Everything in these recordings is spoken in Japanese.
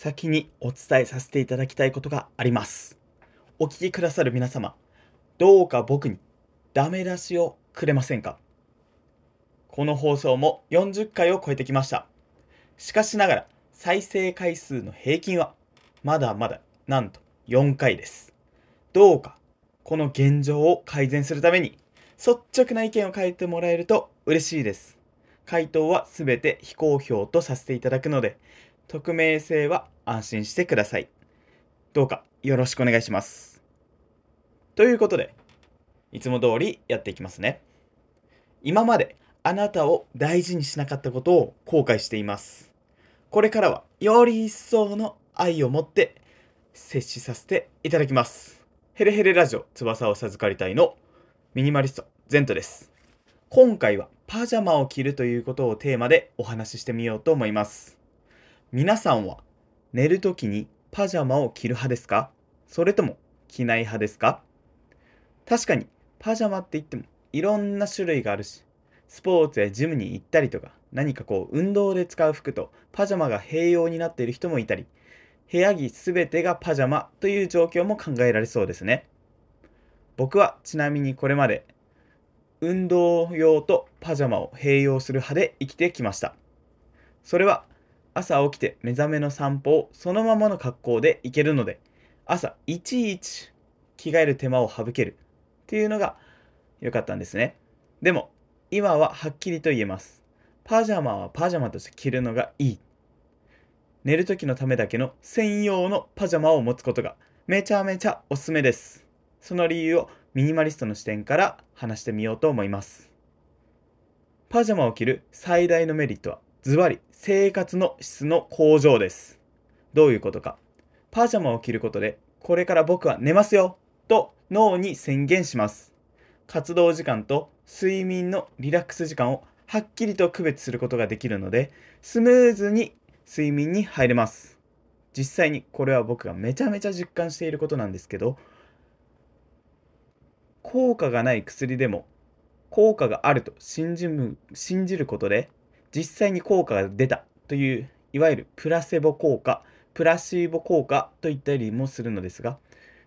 先にお伝えさせていただきたいことがあります。お聞きくださる皆様、どうか僕にダメ出しをくれませんか？この放送も40回を超えてきました。しかしながら再生回数の平均はまだまだなんと4回です。どうかこの現状を改善するために率直な意見を書いてもらえると嬉しいです。回答はすべて非公表とさせていただくので、匿名性は安心してください。どうかよろしくお願いします。ということで、いつも通りやっていきますね。今まであなたを大事にしなかったことを後悔しています。これからはより一層の愛を持って接しさせていただきます。ヘレヘレラジオ翼を授かりたいのミニマリストゼントです。今回はパジャマを着るということをテーマでお話ししてみようと思います。皆さんは寝るときにパジャマを着る派ですか？それとも着ない派ですか？確かにパジャマって言ってもいろんな種類があるし、スポーツやジムに行ったりとか、何かこう運動で使う服とパジャマが併用になっている人もいたり、部屋着すべてがパジャマという状況も考えられそうですね。僕はちなみにこれまで運動用とパジャマを併用する派で生きてきました。それは朝起きて目覚めの散歩をそのままの格好で行けるので、朝いちいち着替える手間を省けるっていうのが良かったんですね。でも、今ははっきりと言えます。パジャマはパジャマとして着るのがいい。寝る時のためだけの専用のパジャマを持つことがめちゃめちゃおすすめです。その理由をミニマリストの視点から話してみようと思います。パジャマを着る最大のメリットはズバリ生活の質の向上です。どういうことか。パジャマを着ることで、これから僕は寝ますよと脳に宣言します。活動時間と睡眠のリラックス時間をはっきりと区別することができるので、スムーズに睡眠に入れます。実際にこれは僕がめちゃめちゃ実感していることなんですけど、効果がない薬でも効果があると信じる信じることで実際に効果が出たといういわゆるプラセボ効果プラシーボ効果といったりもするのですが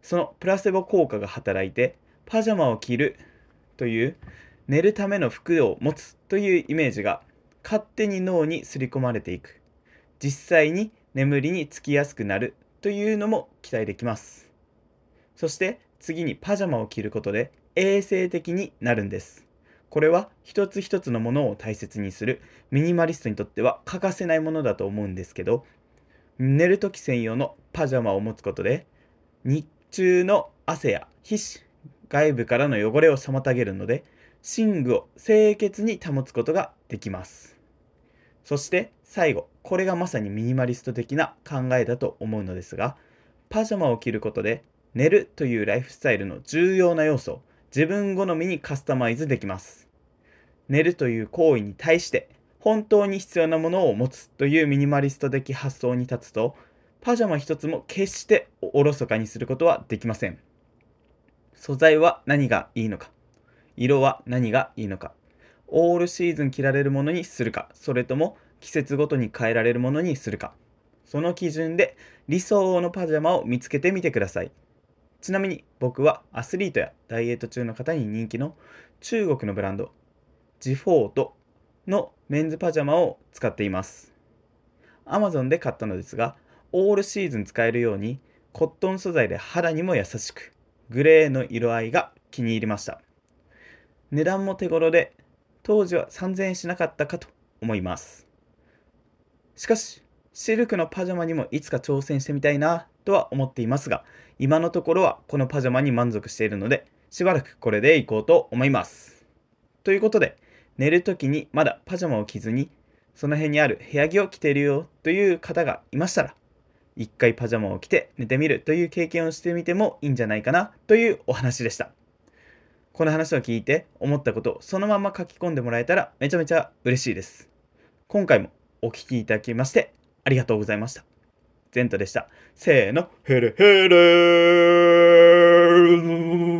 そのプラセボ効果が働いてパジャマを着るという寝るための服を持つというイメージが勝手に脳に刷り込まれていく。実際に眠りにつきやすくなるというのも期待できます。そして次にパジャマを着ることで衛生的になるんです。これは一つ一つのものを大切にするミニマリストにとっては欠かせないものだと思うんですけど寝る時専用のパジャマを持つことで日中の汗や皮脂外部からの汚れを妨げるので寝具を清潔に保つことができます。そして最後これがまさにミニマリスト的な考えだと思うのですがパジャマを着ることで寝るというライフスタイルの重要な要素自分好みにカスタマイズできます。寝るという行為に対して本当に必要なものを持つというミニマリスト的発想に立つとパジャマ一つも決しておろそかにすることはできません。素材は何がいいのか色は何がいいのかオールシーズン着られるものにするかそれとも季節ごとに変えられるものにするかその基準で理想のパジャマを見つけてみてください。ちなみに僕はアスリートやダイエット中の方に人気の中国のブランドジフォートのメンズパジャマを使っています。Amazon で買ったのですがオールシーズン使えるようにコットン素材で肌にも優しくグレーの色合いが気に入りました。値段も手頃で当時は3000円しなかったかと思います。しかしシルクのパジャマにもいつか挑戦してみたいな。とは思っていますが今のところはこのパジャマに満足しているので、しばらくこれでいこうと思います。ということで、寝るときにまだパジャマを着ずに、その辺にある部屋着を着ているよという方がいましたら、一回パジャマを着て寝てみるという経験をしてみてもいいんじゃないかなというお話でした。この話を聞いて思ったことをそのまま書き込んでもらえたらめちゃめちゃ嬉しいです。今回もお聴きいただきましてありがとうございました。ゼントでした。せーの、ヘレヘレー